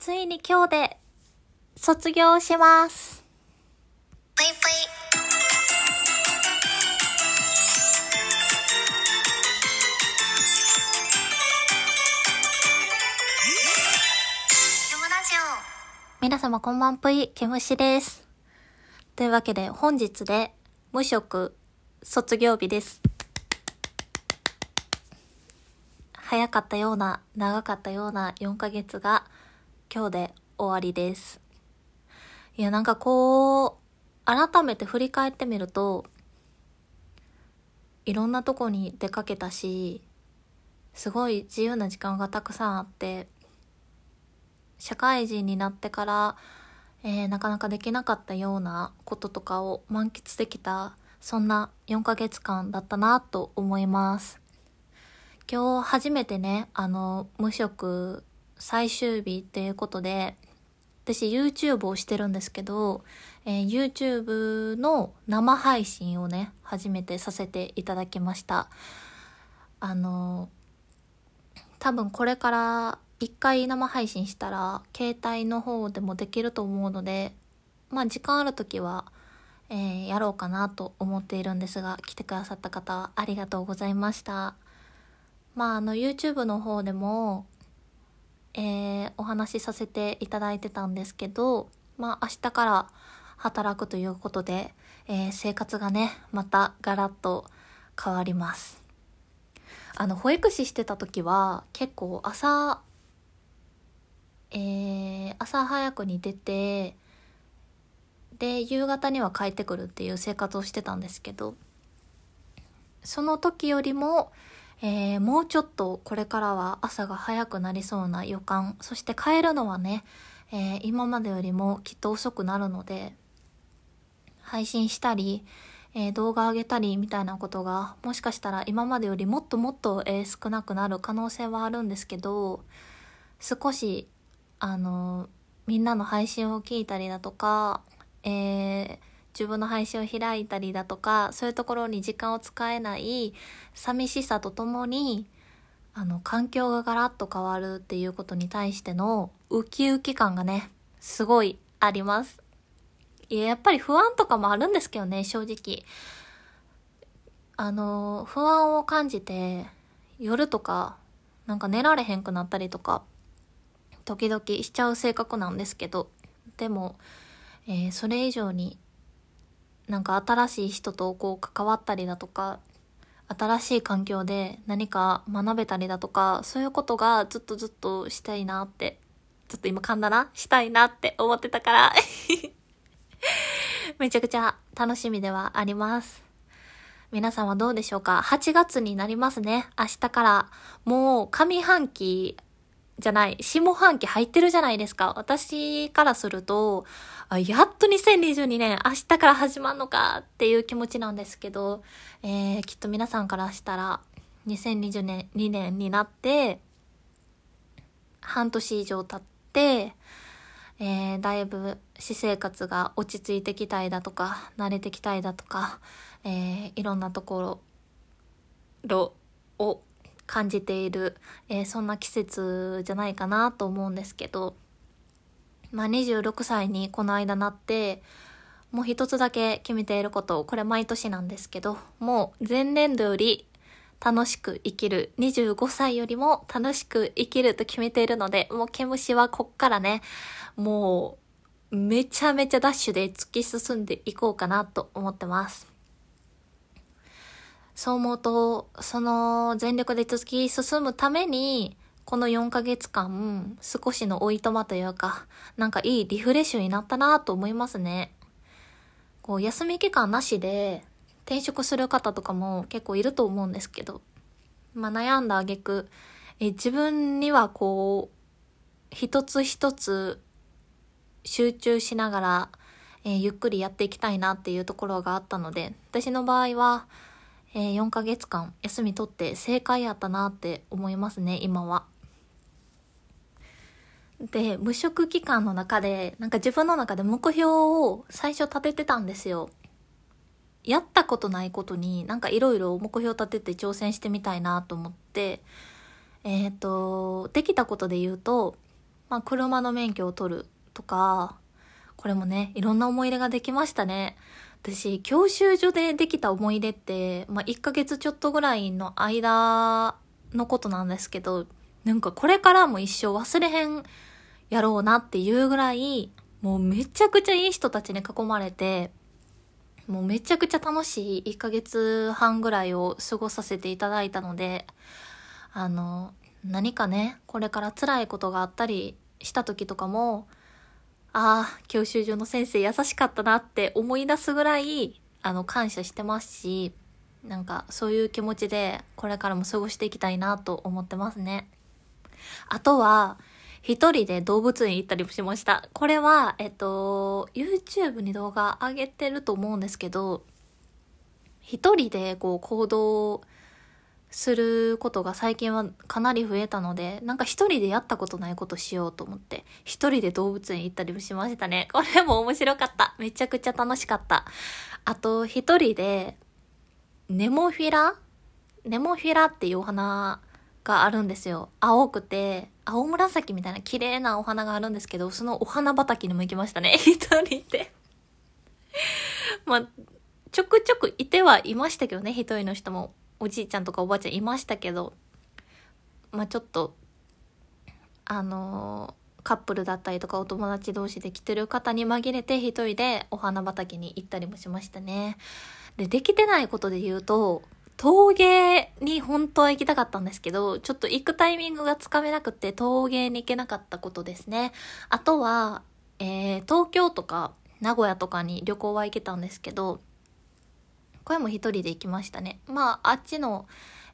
ついに今日で卒業します。ぷいぷい。皆様こんばんぷい、けむしです。というわけで本日で無職卒業日です。早かったような、長かったような4ヶ月が今日で終わりです。いや、なんかこう、改めて振り返ってみると、いろんなとこに出かけたし、すごい自由な時間がたくさんあって、社会人になってから、えーなかなかできなかったようなこととかを満喫できたそんな4ヶ月間だったなと思います今日初めてねあの無職最終日っていうことで私 YouTube をしてるんですけど、えー YouTube の生配信をね初めてさせていただきました。あの多分これから一回生配信したら携帯の方でもできると思うのでまあ時間ある時は、えーやろうかなと思っているんですが来てくださった方ありがとうございました。まああの YouTube の方でも、えーお話しさせていただいてたんですけどまあ明日から働くということで、えー生活がねまたガラッと変わります。あの保育士してた時は結構朝えー朝早くに出てで夕方には帰ってくるっていう生活をしてたんですけどその時よりも、えーもうちょっとこれからは朝が早くなりそうな予感。そして帰るのはね、えー今までよりもきっと遅くなるので配信したり、えー動画上げたりみたいなことがもしかしたら今までよりもっともっと、えー少なくなる可能性はあるんですけど少しあのみんなの配信を聞いたりだとか、えー自分の配信を開いたりだとかそういうところに時間を使えない寂しさとともにあの環境がガラッと変わるっていうことに対してのウキウキ感がねすごいあります。いややっぱり不安とかもあるんですけどね正直。あの不安を感じて夜とかなんか寝られへんくなったりとか時々しちゃう性格なんですけどでも、えーそれ以上になんか新しい人とこう関わったりだとか新しい環境で何か学べたりだとかそういうことがずっとずっとしたいなってちょっと今噛んだな？したいなって思ってたから めちゃくちゃ楽しみではあります皆さんはどうでしょうか ?8 月になりますね。明日から。もう上半期じゃない、下半期入ってるじゃないですか。私からすると、あやっと2022年明日から始まるのかっていう気持ちなんですけど、えー、きっと皆さんからしたら2022年2年になって、半年以上経って、えーだいぶ私生活が落ち着いてきたいだとか慣れてきたいだとか、えーいろんなところを感じている、えーそんな季節じゃないかなと思うんですけど、まあ、26歳にこの間なってもう一つだけ決めていることこれ毎年なんですけどもう前年度より楽しく生きる25歳よりも楽しく生きると決めているのでもう毛虫はこっからねもうめちゃめちゃダッシュで突き進んでいこうかなと思ってます。そう思うとその全力で突き進むためにこの4ヶ月間少しのおいとまというかなんかいいリフレッシュになったなと思いますね。こう休み期間なしで転職する方とかも結構いると思うんですけど、まあ、悩んだ挙句え自分にはこう一つ一つ集中しながら、えゆっくりやっていきたいなっていうところがあったので私の場合は、えー4ヶ月間休み取って正解やったなって思いますね今は。で無職期間の中でなんか自分の中で目標を最初立ててたんですよ。やったことないことになんかいろいろ目標立てて挑戦してみたいなと思ってえっ、とできたことで言うとまあ、車の免許を取るとか、これもね、いろんな思い出ができましたね。私、教習所でできた思い出って、まあ、1ヶ月ちょっとぐらいの間のことなんですけど、なんかこれからも一生忘れへんやろうなっていうぐらい、もうめちゃくちゃいい人たちに囲まれて、もうめちゃくちゃ楽しい1ヶ月半ぐらいを過ごさせていただいたので、あの、何かね、これから辛いことがあったりした時とかも、ああ、教習所の先生優しかったなって思い出すぐらい、あの、感謝してますし、なんかそういう気持ちでこれからも過ごしていきたいなと思ってますね。あとは、一人で動物園行ったりもしました。これは、えっと、YouTube に動画上げてると思うんですけど、一人でこう行動することが最近はかなり増えたので、なんか一人でやったことないことしようと思って、一人で動物園行ったりもしましたね。これも面白かった。めちゃくちゃ楽しかった。あと、一人で、ネモフィラ？ネモフィラっていうお花があるんですよ。青くて、青紫みたいな綺麗なお花があるんですけど、そのお花畑にも行きましたね。一人で。まあ、ちょくちょくいてはいましたけどね、一人の人も。おじいちゃんとかおばあちゃんいましたけど、まあちょっと、あのーカップルだったりとかお友達同士で来てる方に紛れて一人でお花畑に行ったりもしましたね。で、できてないことで言うと、陶芸に本当は行きたかったんですけど、ちょっと行くタイミングがつかめなくて陶芸に行けなかったことですね。あとは、えー、東京とか名古屋とかに旅行は行けたんですけど、これも一人で行きましたね。まあ、あっちの、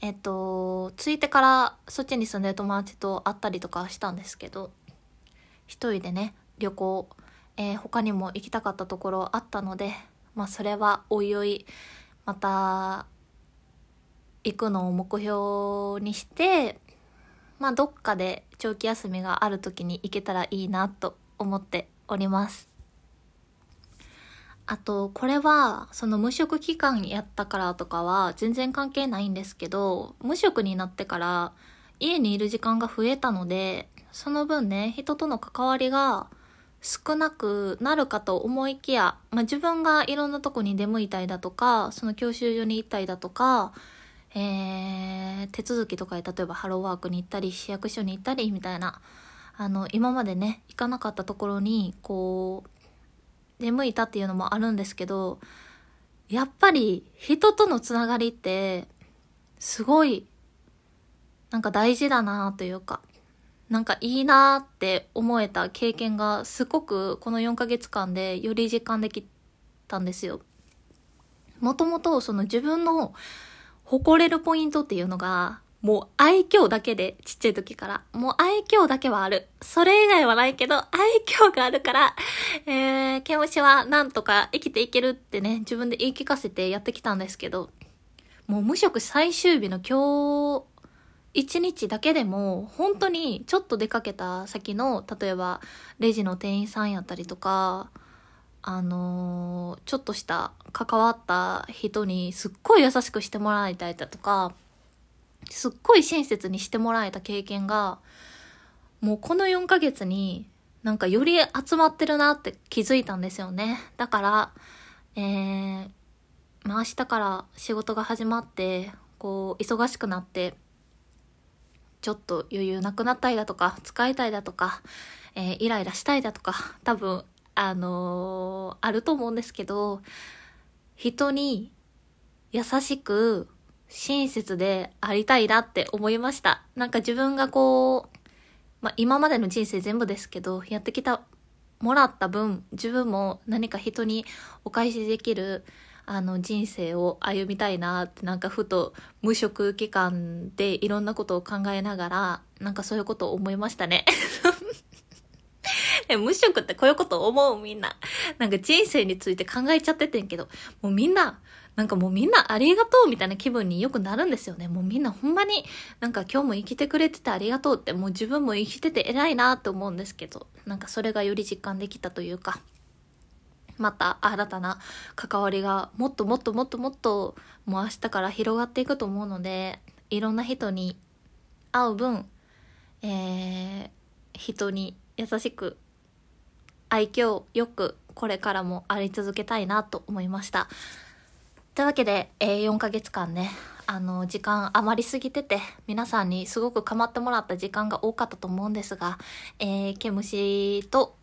えっと、着いてからそっちに住んでる友達と会ったりとかしたんですけど、一人でね、旅行、えー他にも行きたかったところあったので、まあ、それはおいおい、また、行くのを目標にして、まあ、どっかで長期休みがある時に行けたらいいなと思っております。あと、これは、その無職期間やったからとかは全然関係ないんですけど、無職になってから家にいる時間が増えたので、その分ね、人との関わりが少なくなるかと思いきや、まあ、自分がいろんなとこに出向いたりだとか、その教習所に行ったりだとか、えー、手続きとかで例えばハローワークに行ったり、市役所に行ったりみたいな、あの、今までね、行かなかったところに、こう、出向いたっていうのもあるんですけど、やっぱり人とのつながりって、すごい、なんか大事だなというか、なんかいいなって思えた経験がすごくこの4ヶ月間でより実感できたんですよ。もともとその自分の誇れるポイントっていうのが、もう愛嬌だけで、ちっちゃい時から。もう愛嬌だけはある。それ以外はないけど、愛嬌があるから、えー、ケムシはなんとか生きていけるってね、自分で言い聞かせてやってきたんですけど、もう無職最終日の今日、一日だけでも、本当にちょっと出かけた先の、例えば、レジの店員さんやったりとか、あのーちょっとした関わった人にすっごい優しくしてもらいたいだとか、すっごい親切にしてもらえた経験が、もうこの4ヶ月になんかより集まってるなって気づいたんですよね。だから、えー、まあ明日から仕事が始まって、こう、忙しくなって、ちょっと余裕なくなったりだとか、使いたいだとか、えーイライラしたいだとか、多分、あのーあると思うんですけど、人に優しく、親切でありたいなって思いました。なんか自分がこう、まあ今までの人生全部ですけど、やってきた、もらった分、自分も何か人にお返しできる、あの人生を歩みたいなってなんかふと無職期間でいろんなことを考えながらなんかそういうことを思いましたね。え無職ってこういうこと思うみんな。なんか人生について考えちゃっててんけど、もうみんな、なんかもうみんなありがとうみたいな気分によくなるんですよね。もうみんなほんまになんか今日も生きてくれててありがとうって。もう自分も生きてて偉いなって思うんですけど、なんかそれがより実感できたというか、また新たな関わりがもっともっともっともっともう明日から広がっていくと思うので、いろんな人に会う分、えー、人に優しく愛嬌よくこれからもあり続けたいなと思いました。というわけで、えー4ヶ月間ねあの時間余りすぎてて皆さんにすごく構ってもらった時間が多かったと思うんですが、えー、毛虫と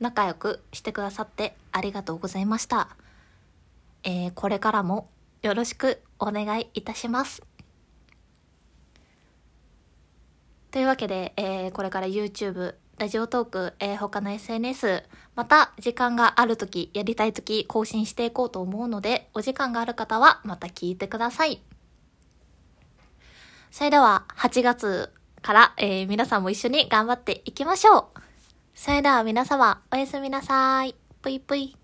仲良くしてくださってありがとうございました、えーこれからもよろしくお願いいたします。というわけで、えーこれから YouTube、ラジオトーク、えー他の SNS、また時間があるとき、やりたいとき更新していこうと思うので、お時間がある方はまた聞いてください。それでは8月から、えー皆さんも一緒に頑張っていきましょう。それでは皆様、おやすみなさい。ぷいぷい。